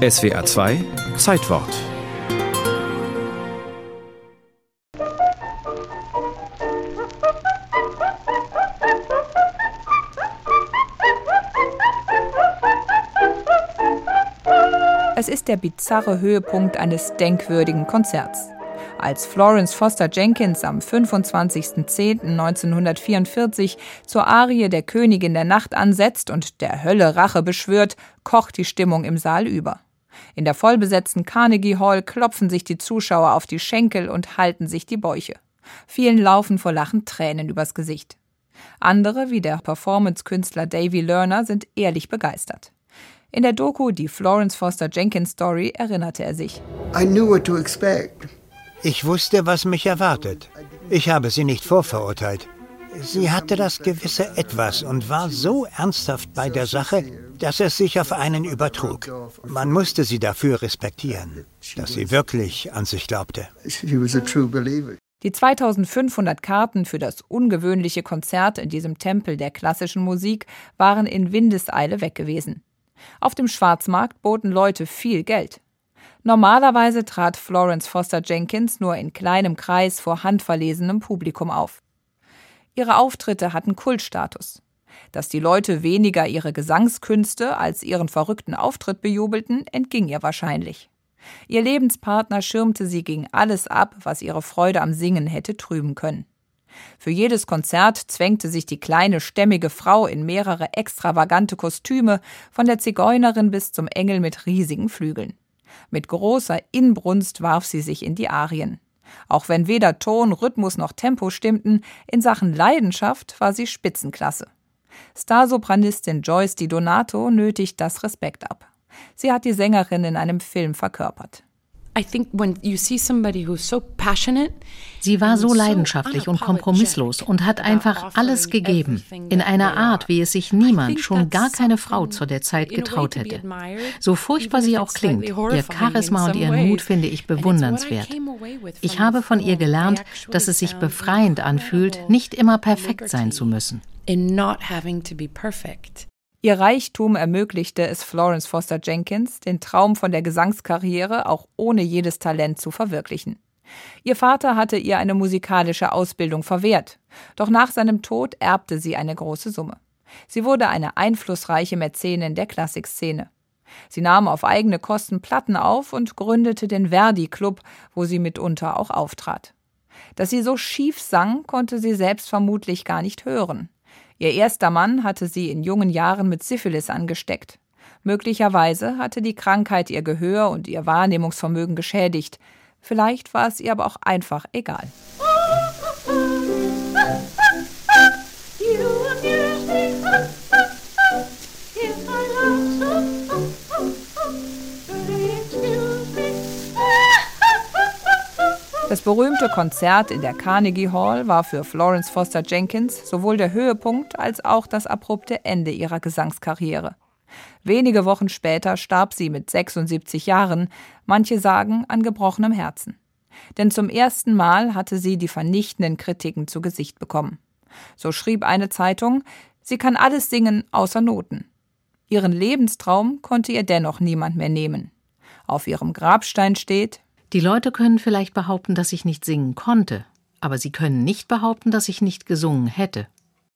SWA 2 Zeitwort Es ist der bizarre Höhepunkt eines denkwürdigen Konzerts. Als Florence Foster Jenkins am 25.10.1944 zur Arie der Königin der Nacht ansetzt und der Hölle Rache beschwört, kocht die Stimmung im Saal über. In der vollbesetzten Carnegie Hall klopfen sich die Zuschauer auf die Schenkel und halten sich die Bäuche. Vielen laufen vor Lachen Tränen übers Gesicht. Andere, wie der Performance-Künstler Davy Lerner, sind ehrlich begeistert. In der Doku Die Florence Foster Jenkins Story erinnerte er sich. Ich wusste, was mich erwartet. Ich habe sie nicht vorverurteilt. Sie hatte das gewisse Etwas und war so ernsthaft bei der Sache, dass es sich auf einen übertrug. Man musste sie dafür respektieren, dass sie wirklich an sich glaubte. Die 2500 Karten für das ungewöhnliche Konzert in diesem Tempel der klassischen Musik waren in Windeseile weg gewesen. Auf dem Schwarzmarkt boten Leute viel Geld. Normalerweise trat Florence Foster Jenkins nur in kleinem Kreis vor handverlesenem Publikum auf. Ihre Auftritte hatten Kultstatus. Dass die Leute weniger ihre Gesangskünste als ihren verrückten Auftritt bejubelten, entging ihr wahrscheinlich. Ihr Lebenspartner schirmte sie gegen alles ab, was ihre Freude am Singen hätte trüben können. Für jedes Konzert zwängte sich die kleine stämmige Frau in mehrere extravagante Kostüme, von der Zigeunerin bis zum Engel mit riesigen Flügeln. Mit großer Inbrunst warf sie sich in die Arien. Auch wenn weder Ton, Rhythmus noch Tempo stimmten, in Sachen Leidenschaft war sie Spitzenklasse. Starsopranistin Joyce Di Donato nötigt das Respekt ab. Sie hat die Sängerin in einem Film verkörpert. Sie war so leidenschaftlich und kompromisslos und hat einfach alles gegeben, in einer Art, wie es sich niemand, schon gar keine Frau zu der Zeit getraut hätte. So furchtbar sie auch klingt, ihr Charisma und ihren Mut finde ich bewundernswert. Ich habe von ihr gelernt, dass es sich befreiend anfühlt, nicht immer perfekt sein zu müssen. Ihr Reichtum ermöglichte es Florence Foster Jenkins, den Traum von der Gesangskarriere auch ohne jedes Talent zu verwirklichen. Ihr Vater hatte ihr eine musikalische Ausbildung verwehrt, doch nach seinem Tod erbte sie eine große Summe. Sie wurde eine einflussreiche Mäzenin der Klassikszene. Sie nahm auf eigene Kosten Platten auf und gründete den Verdi Club, wo sie mitunter auch auftrat. Dass sie so schief sang, konnte sie selbst vermutlich gar nicht hören. Ihr erster Mann hatte sie in jungen Jahren mit Syphilis angesteckt. Möglicherweise hatte die Krankheit ihr Gehör und ihr Wahrnehmungsvermögen geschädigt. Vielleicht war es ihr aber auch einfach egal. Das berühmte Konzert in der Carnegie Hall war für Florence Foster Jenkins sowohl der Höhepunkt als auch das abrupte Ende ihrer Gesangskarriere. Wenige Wochen später starb sie mit 76 Jahren, manche sagen an gebrochenem Herzen. Denn zum ersten Mal hatte sie die vernichtenden Kritiken zu Gesicht bekommen. So schrieb eine Zeitung, sie kann alles singen außer Noten. Ihren Lebenstraum konnte ihr dennoch niemand mehr nehmen. Auf ihrem Grabstein steht die Leute können vielleicht behaupten, dass ich nicht singen konnte, aber sie können nicht behaupten, dass ich nicht gesungen hätte.